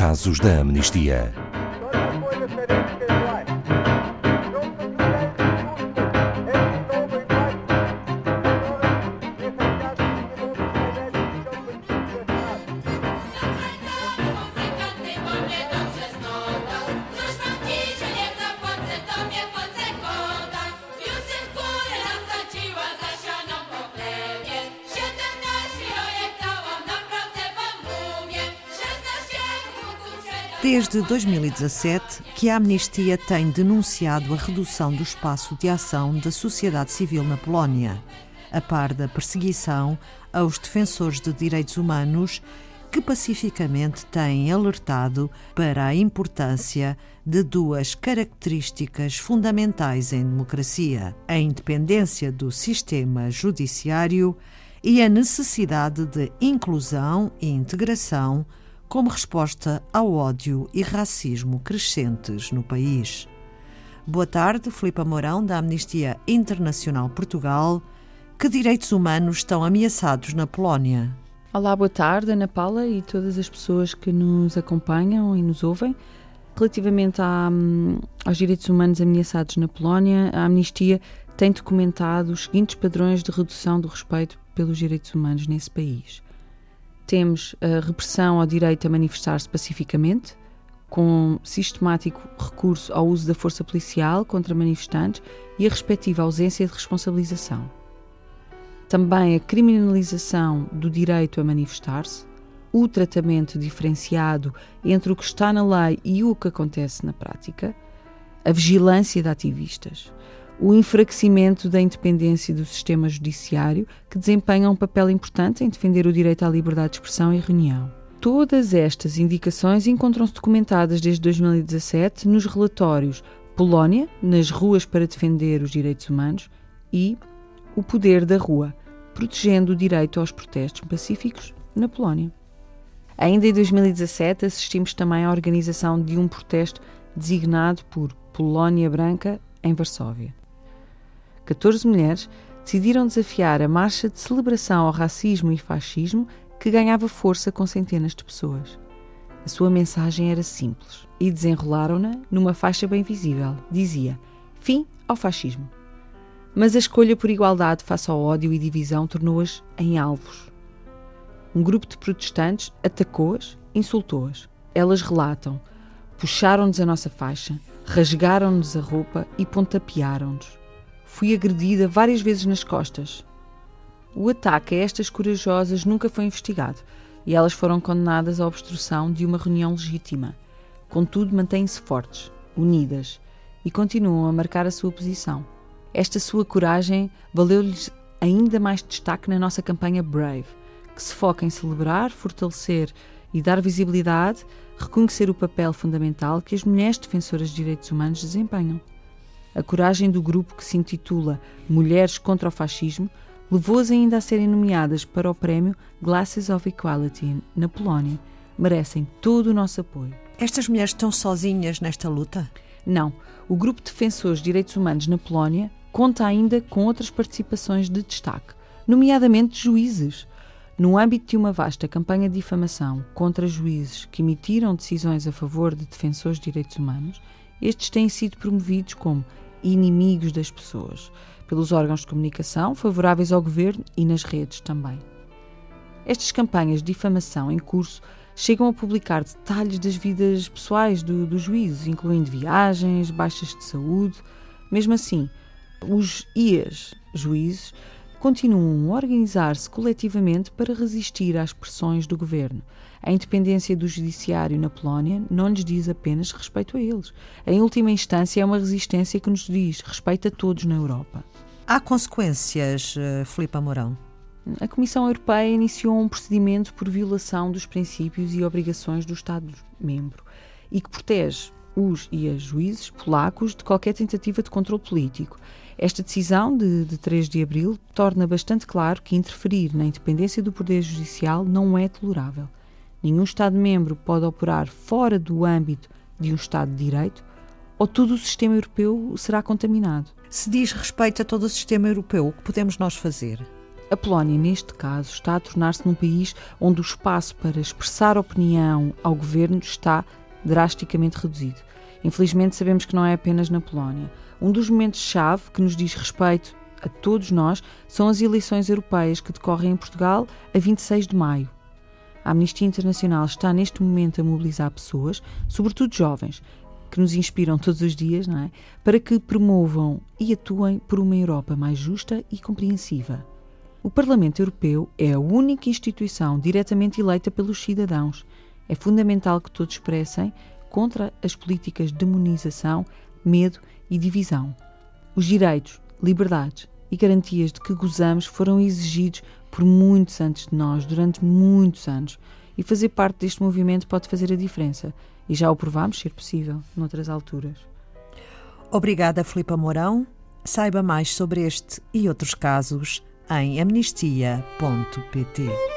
casos da amnistia. Desde 2017 que a Amnistia tem denunciado a redução do espaço de ação da sociedade civil na Polónia, a par da perseguição aos defensores de direitos humanos que pacificamente têm alertado para a importância de duas características fundamentais em democracia: a independência do sistema judiciário e a necessidade de inclusão e integração como resposta ao ódio e racismo crescentes no país. Boa tarde, Filipe Mourão, da Amnistia Internacional Portugal. Que direitos humanos estão ameaçados na Polónia? Olá, boa tarde, Ana Paula e todas as pessoas que nos acompanham e nos ouvem. Relativamente à, hum, aos direitos humanos ameaçados na Polónia, a Amnistia tem documentado os seguintes padrões de redução do respeito pelos direitos humanos nesse país temos a repressão ao direito a manifestar-se pacificamente, com sistemático recurso ao uso da força policial contra manifestantes e a respectiva ausência de responsabilização. Também a criminalização do direito a manifestar-se, o tratamento diferenciado entre o que está na lei e o que acontece na prática, a vigilância de ativistas, o enfraquecimento da independência do sistema judiciário, que desempenha um papel importante em defender o direito à liberdade de expressão e reunião. Todas estas indicações encontram-se documentadas desde 2017 nos relatórios Polónia, nas ruas para defender os direitos humanos e O Poder da Rua, protegendo o direito aos protestos pacíficos na Polónia. Ainda em 2017 assistimos também à organização de um protesto designado por Polónia Branca em Varsóvia. 14 mulheres decidiram desafiar a marcha de celebração ao racismo e fascismo que ganhava força com centenas de pessoas. A sua mensagem era simples e desenrolaram-na numa faixa bem visível. Dizia: Fim ao fascismo. Mas a escolha por igualdade face ao ódio e divisão tornou-as em alvos. Um grupo de protestantes atacou-as, insultou-as. Elas relatam: puxaram-nos a nossa faixa, rasgaram-nos a roupa e pontapearam-nos fui agredida várias vezes nas costas. O ataque a estas corajosas nunca foi investigado e elas foram condenadas à obstrução de uma reunião legítima. Contudo, mantêm-se fortes, unidas e continuam a marcar a sua posição. Esta sua coragem valeu-lhes ainda mais destaque na nossa campanha Brave, que se foca em celebrar, fortalecer e dar visibilidade, reconhecer o papel fundamental que as mulheres defensoras de direitos humanos desempenham. A coragem do grupo que se intitula Mulheres contra o Fascismo levou-as ainda a serem nomeadas para o prémio Glasses of Equality na Polónia. Merecem todo o nosso apoio. Estas mulheres estão sozinhas nesta luta? Não. O grupo de defensores de direitos humanos na Polónia conta ainda com outras participações de destaque, nomeadamente juízes. No âmbito de uma vasta campanha de difamação contra juízes que emitiram decisões a favor de defensores de direitos humanos, estes têm sido promovidos como inimigos das pessoas, pelos órgãos de comunicação favoráveis ao governo e nas redes também. Estas campanhas de difamação em curso chegam a publicar detalhes das vidas pessoais do, dos juízes, incluindo viagens, baixas de saúde. Mesmo assim, os IAs, juízes, continuam a organizar-se coletivamente para resistir às pressões do governo. A independência do judiciário na Polónia não lhes diz apenas respeito a eles. Em última instância, é uma resistência que nos diz respeito a todos na Europa. Há consequências, eh, Filipe Mourão? A Comissão Europeia iniciou um procedimento por violação dos princípios e obrigações do Estado-membro e que protege os e as juízes polacos de qualquer tentativa de controle político. Esta decisão, de, de 3 de abril, torna bastante claro que interferir na independência do Poder Judicial não é tolerável. Nenhum Estado-membro pode operar fora do âmbito de um Estado de Direito ou todo o sistema europeu será contaminado. Se diz respeito a todo o sistema europeu, o que podemos nós fazer? A Polónia, neste caso, está a tornar-se num país onde o espaço para expressar opinião ao governo está drasticamente reduzido. Infelizmente, sabemos que não é apenas na Polónia. Um dos momentos-chave que nos diz respeito a todos nós são as eleições europeias que decorrem em Portugal a 26 de maio. A Amnistia Internacional está neste momento a mobilizar pessoas, sobretudo jovens, que nos inspiram todos os dias, não é? Para que promovam e atuem por uma Europa mais justa e compreensiva. O Parlamento Europeu é a única instituição diretamente eleita pelos cidadãos. É fundamental que todos expressem contra as políticas de demonização, medo e divisão. Os direitos, liberdades e garantias de que gozamos foram exigidos por muitos antes de nós, durante muitos anos. E fazer parte deste movimento pode fazer a diferença. E já o provámos ser possível, noutras alturas. Obrigada, Filipa Mourão. Saiba mais sobre este e outros casos em amnistia.pt.